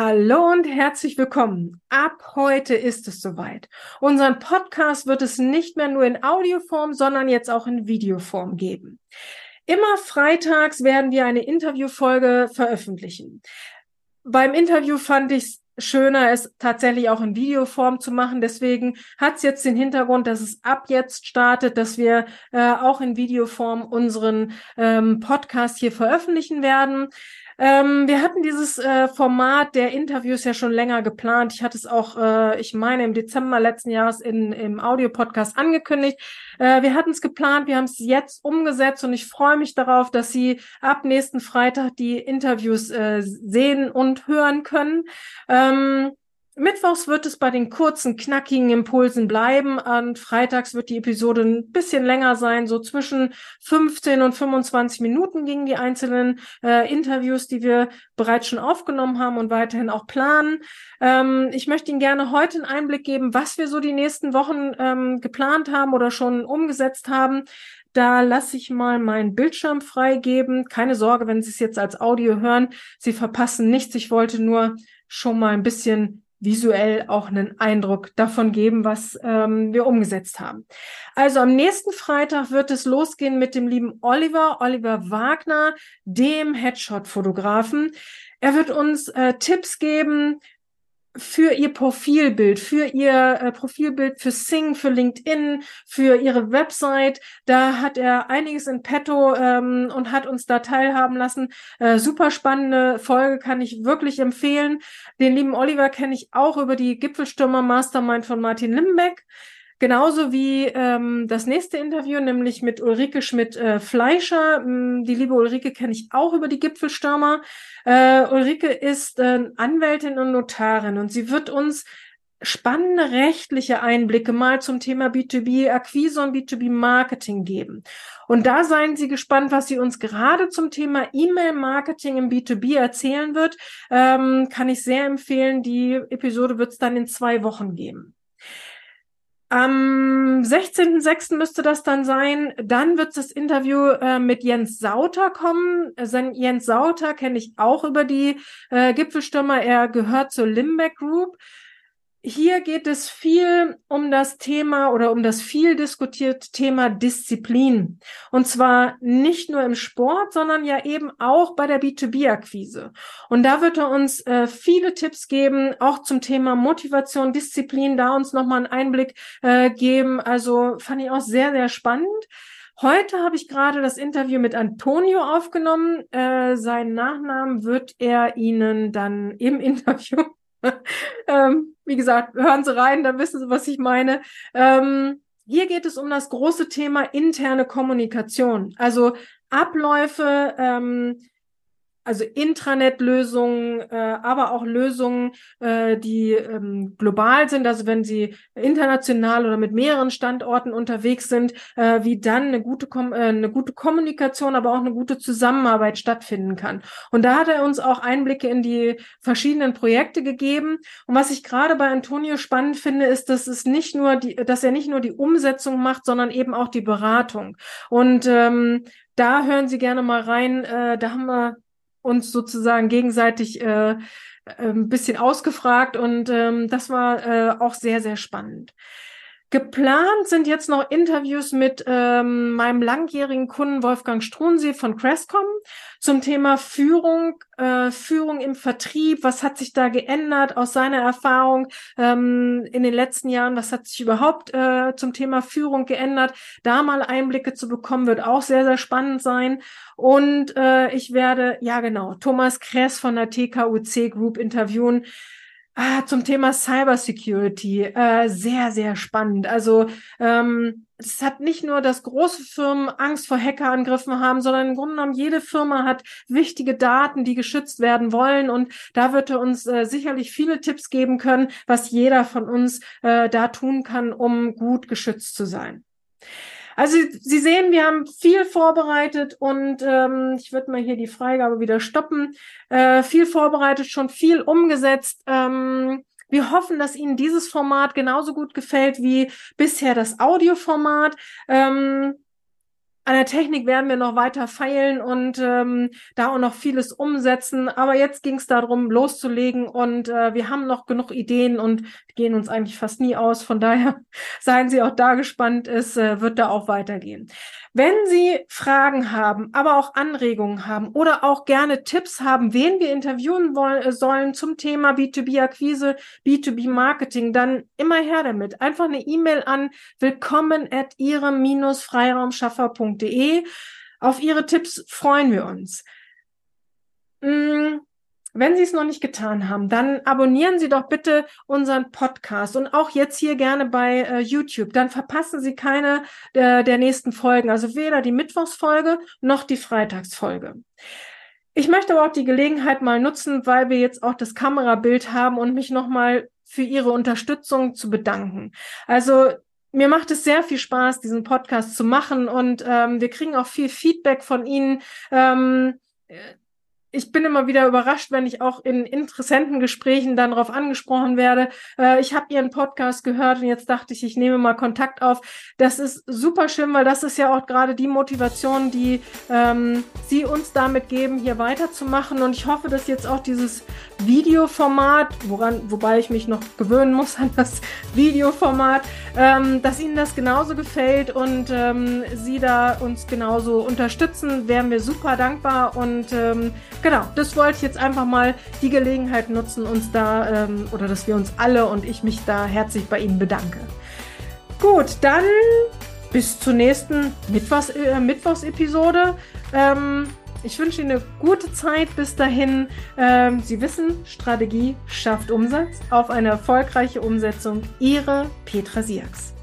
Hallo und herzlich willkommen. Ab heute ist es soweit. Unseren Podcast wird es nicht mehr nur in Audioform, sondern jetzt auch in Videoform geben. Immer freitags werden wir eine Interviewfolge veröffentlichen. Beim Interview fand ich es schöner, es tatsächlich auch in Videoform zu machen. Deswegen hat es jetzt den Hintergrund, dass es ab jetzt startet, dass wir äh, auch in Videoform unseren ähm, Podcast hier veröffentlichen werden. Ähm, wir hatten dieses äh, Format der Interviews ja schon länger geplant. Ich hatte es auch, äh, ich meine, im Dezember letzten Jahres in, im Audio-Podcast angekündigt. Äh, wir hatten es geplant, wir haben es jetzt umgesetzt und ich freue mich darauf, dass Sie ab nächsten Freitag die Interviews äh, sehen und hören können. Ähm, Mittwochs wird es bei den kurzen, knackigen Impulsen bleiben und freitags wird die Episode ein bisschen länger sein, so zwischen 15 und 25 Minuten gingen die einzelnen äh, Interviews, die wir bereits schon aufgenommen haben und weiterhin auch planen. Ähm, ich möchte Ihnen gerne heute einen Einblick geben, was wir so die nächsten Wochen ähm, geplant haben oder schon umgesetzt haben. Da lasse ich mal meinen Bildschirm freigeben. Keine Sorge, wenn Sie es jetzt als Audio hören, Sie verpassen nichts. Ich wollte nur schon mal ein bisschen visuell auch einen Eindruck davon geben, was ähm, wir umgesetzt haben. Also am nächsten Freitag wird es losgehen mit dem lieben Oliver, Oliver Wagner, dem Headshot-Fotografen. Er wird uns äh, Tipps geben, für ihr Profilbild, für ihr äh, Profilbild für Sing, für LinkedIn, für ihre Website. Da hat er einiges in petto ähm, und hat uns da teilhaben lassen. Äh, super spannende Folge, kann ich wirklich empfehlen. Den lieben Oliver kenne ich auch über die Gipfelstürmer Mastermind von Martin Limbeck. Genauso wie ähm, das nächste Interview, nämlich mit Ulrike Schmidt-Fleischer. Äh, die liebe Ulrike kenne ich auch über die Gipfelstürmer. Äh, Ulrike ist äh, Anwältin und Notarin und sie wird uns spannende rechtliche Einblicke mal zum Thema B2B-Akquise und B2B-Marketing geben. Und da seien Sie gespannt, was sie uns gerade zum Thema E-Mail-Marketing im B2B erzählen wird. Ähm, kann ich sehr empfehlen. Die Episode wird es dann in zwei Wochen geben. Am 16.06. müsste das dann sein. Dann wird das Interview äh, mit Jens Sauter kommen. Äh, Jens Sauter kenne ich auch über die äh, Gipfelstürmer. Er gehört zur Limbeck Group hier geht es viel um das Thema oder um das viel diskutierte Thema Disziplin. Und zwar nicht nur im Sport, sondern ja eben auch bei der B2B-Akquise. Und da wird er uns äh, viele Tipps geben, auch zum Thema Motivation, Disziplin, da uns nochmal einen Einblick äh, geben. Also fand ich auch sehr, sehr spannend. Heute habe ich gerade das Interview mit Antonio aufgenommen. Äh, seinen Nachnamen wird er Ihnen dann im Interview ähm, wie gesagt, hören Sie rein, dann wissen Sie, was ich meine. Ähm, hier geht es um das große Thema interne Kommunikation, also Abläufe, ähm, also Intranet-Lösungen, äh, aber auch Lösungen, äh, die ähm, global sind, also wenn sie international oder mit mehreren Standorten unterwegs sind, äh, wie dann eine gute, Kom äh, eine gute Kommunikation, aber auch eine gute Zusammenarbeit stattfinden kann. Und da hat er uns auch Einblicke in die verschiedenen Projekte gegeben. Und was ich gerade bei Antonio spannend finde, ist, dass es nicht nur die, dass er nicht nur die Umsetzung macht, sondern eben auch die Beratung. Und ähm, da hören Sie gerne mal rein. Äh, da haben wir uns sozusagen gegenseitig äh, äh, ein bisschen ausgefragt und ähm, das war äh, auch sehr, sehr spannend. Geplant sind jetzt noch Interviews mit ähm, meinem langjährigen Kunden Wolfgang Strunsee von Crestcom zum Thema Führung, äh, Führung im Vertrieb. Was hat sich da geändert aus seiner Erfahrung ähm, in den letzten Jahren? Was hat sich überhaupt äh, zum Thema Führung geändert? Da mal Einblicke zu bekommen, wird auch sehr, sehr spannend sein. Und äh, ich werde, ja genau, Thomas Kress von der TKUC Group interviewen Ah, zum Thema Cybersecurity, äh, sehr, sehr spannend. Also ähm, es hat nicht nur, dass große Firmen Angst vor Hackerangriffen haben, sondern im Grunde genommen jede Firma hat wichtige Daten, die geschützt werden wollen. Und da wird er uns äh, sicherlich viele Tipps geben können, was jeder von uns äh, da tun kann, um gut geschützt zu sein. Also Sie sehen, wir haben viel vorbereitet und ähm, ich würde mal hier die Freigabe wieder stoppen. Äh, viel vorbereitet, schon viel umgesetzt. Ähm, wir hoffen, dass Ihnen dieses Format genauso gut gefällt wie bisher das Audioformat. Ähm, an der Technik werden wir noch weiter feilen und ähm, da auch noch vieles umsetzen. Aber jetzt ging es darum, loszulegen und äh, wir haben noch genug Ideen und gehen uns eigentlich fast nie aus. Von daher seien Sie auch da gespannt. Es äh, wird da auch weitergehen. Wenn Sie Fragen haben, aber auch Anregungen haben oder auch gerne Tipps haben, wen wir interviewen wollen, äh, sollen zum Thema B2B-Akquise, B2B-Marketing, dann immer her damit. Einfach eine E-Mail an willkommen at ihrem-freiraumschaffer.de. Auf Ihre Tipps freuen wir uns. Mm, wenn Sie es noch nicht getan haben, dann abonnieren Sie doch bitte unseren Podcast und auch jetzt hier gerne bei äh, YouTube. Dann verpassen Sie keine äh, der nächsten Folgen, also weder die Mittwochsfolge noch die Freitagsfolge. Ich möchte aber auch die Gelegenheit mal nutzen, weil wir jetzt auch das Kamerabild haben und mich nochmal für Ihre Unterstützung zu bedanken. Also mir macht es sehr viel Spaß, diesen Podcast zu machen und ähm, wir kriegen auch viel Feedback von Ihnen. Ähm, ich bin immer wieder überrascht, wenn ich auch in Interessentengesprächen dann darauf angesprochen werde. Äh, ich habe Ihren Podcast gehört und jetzt dachte ich, ich nehme mal Kontakt auf. Das ist super schön, weil das ist ja auch gerade die Motivation, die ähm, Sie uns damit geben, hier weiterzumachen. Und ich hoffe, dass jetzt auch dieses Videoformat, woran, wobei ich mich noch gewöhnen muss an das Videoformat, ähm, dass Ihnen das genauso gefällt und ähm, Sie da uns genauso unterstützen, wären wir super dankbar und ähm, genau, das wollte ich jetzt einfach mal die Gelegenheit nutzen, uns da, ähm, oder dass wir uns alle und ich mich da herzlich bei Ihnen bedanke. Gut, dann bis zur nächsten Mittwochs, äh, Mittwochsepisode. Ähm, ich wünsche Ihnen eine gute Zeit bis dahin. Ähm, Sie wissen, Strategie schafft Umsatz. Auf eine erfolgreiche Umsetzung. Ihre Petra Siaks.